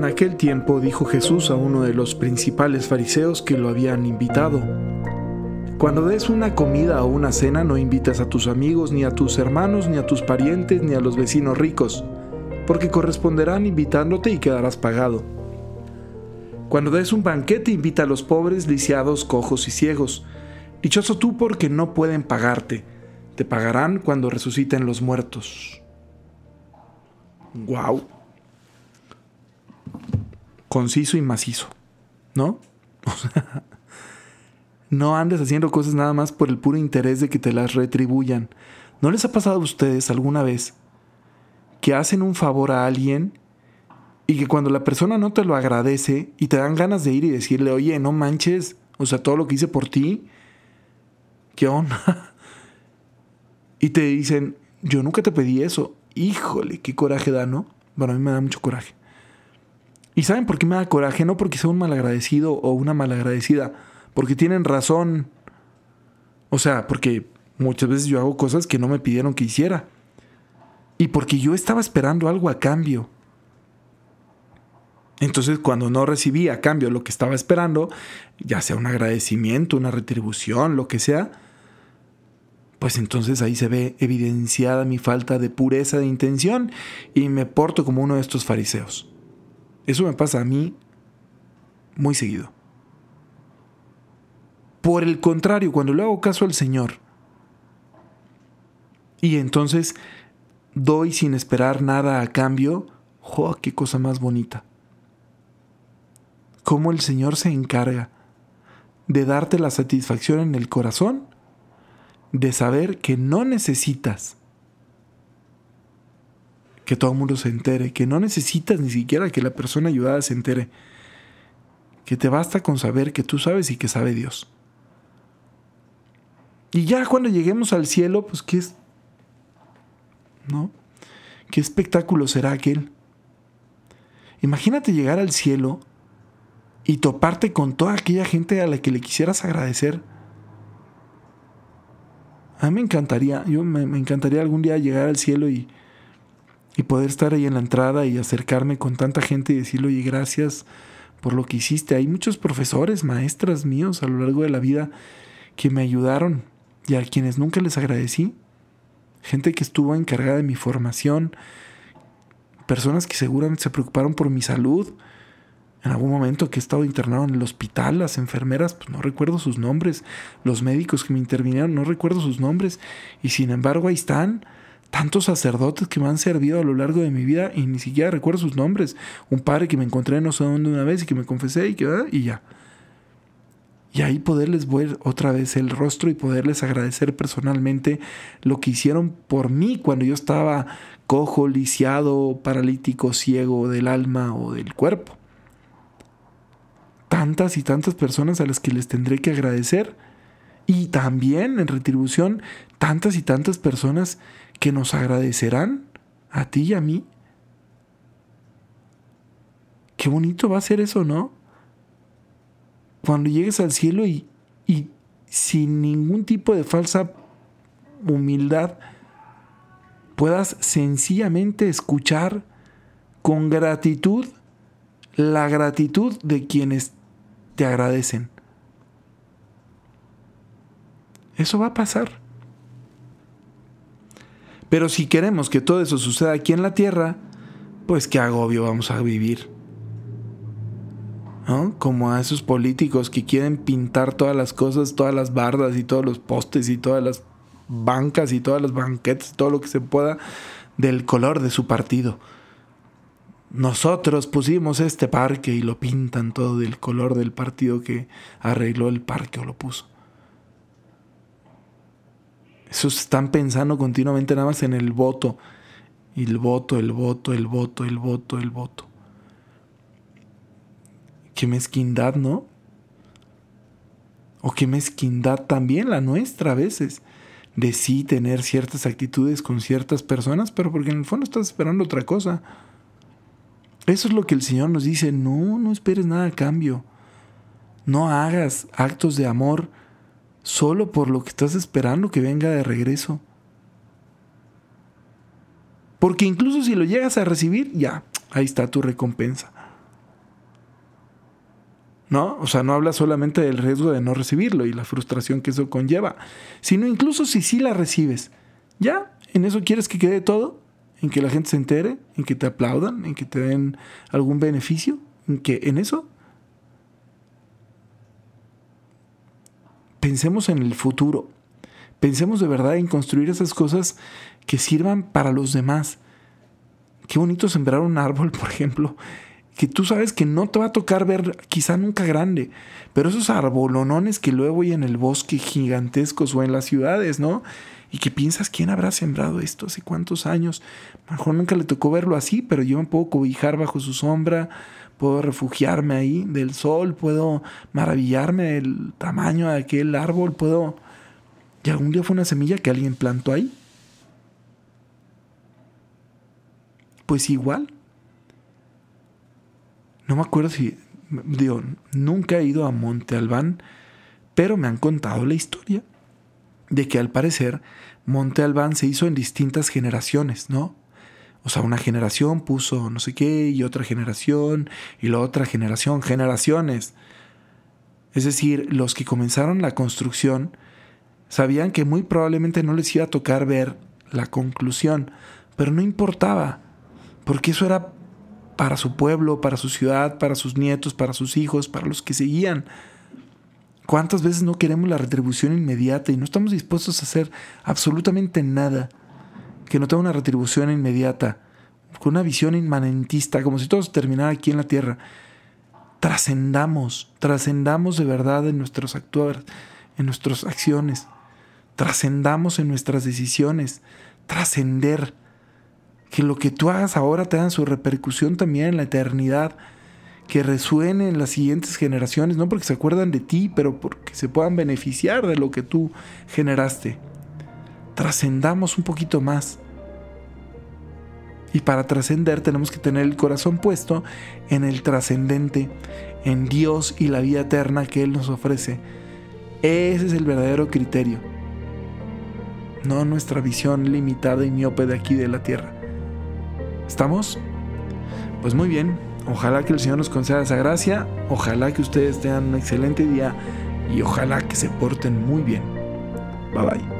En aquel tiempo dijo Jesús a uno de los principales fariseos que lo habían invitado, Cuando des una comida o una cena no invites a tus amigos, ni a tus hermanos, ni a tus parientes, ni a los vecinos ricos, porque corresponderán invitándote y quedarás pagado. Cuando des un banquete invita a los pobres, lisiados, cojos y ciegos. Dichoso tú porque no pueden pagarte, te pagarán cuando resuciten los muertos. ¡Guau! Conciso y macizo, ¿no? no andes haciendo cosas nada más por el puro interés de que te las retribuyan. ¿No les ha pasado a ustedes alguna vez que hacen un favor a alguien y que cuando la persona no te lo agradece y te dan ganas de ir y decirle, oye, no manches, o sea, todo lo que hice por ti, ¿qué onda? y te dicen, yo nunca te pedí eso. Híjole, qué coraje da, ¿no? Bueno, a mí me da mucho coraje. ¿Y saben por qué me da coraje? No porque sea un malagradecido o una malagradecida, porque tienen razón. O sea, porque muchas veces yo hago cosas que no me pidieron que hiciera. Y porque yo estaba esperando algo a cambio. Entonces, cuando no recibí a cambio lo que estaba esperando, ya sea un agradecimiento, una retribución, lo que sea, pues entonces ahí se ve evidenciada mi falta de pureza de intención y me porto como uno de estos fariseos. Eso me pasa a mí muy seguido. Por el contrario, cuando le hago caso al Señor y entonces doy sin esperar nada a cambio, ¡oh, qué cosa más bonita! cómo el Señor se encarga de darte la satisfacción en el corazón de saber que no necesitas que todo el mundo se entere, que no necesitas ni siquiera que la persona ayudada se entere, que te basta con saber que tú sabes y que sabe Dios. Y ya cuando lleguemos al cielo, pues qué es, ¿no? ¿Qué espectáculo será aquel? Imagínate llegar al cielo y toparte con toda aquella gente a la que le quisieras agradecer. A mí me encantaría, yo me, encantaría algún día llegar al cielo y, y, poder estar ahí en la entrada y acercarme con tanta gente y decirle, oye, gracias por lo que hiciste. Hay muchos profesores, maestras míos a lo largo de la vida que me ayudaron y a quienes nunca les agradecí. Gente que estuvo encargada de mi formación, personas que seguramente se preocuparon por mi salud, en algún momento que he estado internado en el hospital, las enfermeras, pues no recuerdo sus nombres, los médicos que me intervinieron, no recuerdo sus nombres, y sin embargo ahí están tantos sacerdotes que me han servido a lo largo de mi vida y ni siquiera recuerdo sus nombres. Un padre que me encontré no sé dónde una vez y que me confesé y que y ya. Y ahí poderles ver otra vez el rostro y poderles agradecer personalmente lo que hicieron por mí cuando yo estaba cojo, lisiado, paralítico, ciego del alma o del cuerpo tantas y tantas personas a las que les tendré que agradecer. Y también en retribución, tantas y tantas personas que nos agradecerán a ti y a mí. Qué bonito va a ser eso, ¿no? Cuando llegues al cielo y, y sin ningún tipo de falsa humildad puedas sencillamente escuchar con gratitud la gratitud de quienes te agradecen. Eso va a pasar. Pero si queremos que todo eso suceda aquí en la tierra, pues qué agobio vamos a vivir. ¿No? Como a esos políticos que quieren pintar todas las cosas, todas las bardas y todos los postes y todas las bancas y todas las banquetes, todo lo que se pueda del color de su partido. Nosotros pusimos este parque y lo pintan todo del color del partido que arregló el parque o lo puso. Esos están pensando continuamente nada más en el voto. El voto, el voto, el voto, el voto, el voto. Qué mezquindad, ¿no? O qué mezquindad también la nuestra a veces. De sí tener ciertas actitudes con ciertas personas, pero porque en el fondo estás esperando otra cosa. Eso es lo que el Señor nos dice, no, no esperes nada a cambio. No hagas actos de amor solo por lo que estás esperando que venga de regreso. Porque incluso si lo llegas a recibir, ya, ahí está tu recompensa. ¿No? O sea, no habla solamente del riesgo de no recibirlo y la frustración que eso conlleva, sino incluso si sí la recibes, ya, en eso quieres que quede todo, en que la gente se entere, en que te aplaudan, en que te den algún beneficio, en que en eso pensemos en el futuro. Pensemos de verdad en construir esas cosas que sirvan para los demás. Qué bonito sembrar un árbol, por ejemplo, que tú sabes que no te va a tocar ver quizá nunca grande, pero esos arbolonones que luego hay en el bosque gigantescos o en las ciudades, ¿no? Y que piensas, ¿quién habrá sembrado esto hace cuántos años? A lo mejor nunca le tocó verlo así, pero yo me puedo cobijar bajo su sombra, puedo refugiarme ahí del sol, puedo maravillarme del tamaño de aquel árbol, puedo... Y algún día fue una semilla que alguien plantó ahí. Pues igual. No me acuerdo si... Digo, nunca he ido a Monte Albán, pero me han contado la historia de que al parecer Monte Albán se hizo en distintas generaciones, ¿no? O sea, una generación puso no sé qué y otra generación y la otra generación, generaciones. Es decir, los que comenzaron la construcción sabían que muy probablemente no les iba a tocar ver la conclusión, pero no importaba, porque eso era para su pueblo, para su ciudad, para sus nietos, para sus hijos, para los que seguían. ¿Cuántas veces no queremos la retribución inmediata y no estamos dispuestos a hacer absolutamente nada que no tenga una retribución inmediata, con una visión inmanentista, como si todo se terminara aquí en la tierra? Trascendamos, trascendamos de verdad en nuestros actuar, en nuestras acciones, trascendamos en nuestras decisiones, trascender, que lo que tú hagas ahora tenga su repercusión también en la eternidad que resuene en las siguientes generaciones, no porque se acuerdan de ti, pero porque se puedan beneficiar de lo que tú generaste. Trascendamos un poquito más. Y para trascender tenemos que tener el corazón puesto en el trascendente, en Dios y la vida eterna que Él nos ofrece. Ese es el verdadero criterio. No nuestra visión limitada y miope de aquí de la tierra. ¿Estamos? Pues muy bien, Ojalá que el Señor nos conceda esa gracia, ojalá que ustedes tengan un excelente día y ojalá que se porten muy bien. Bye bye.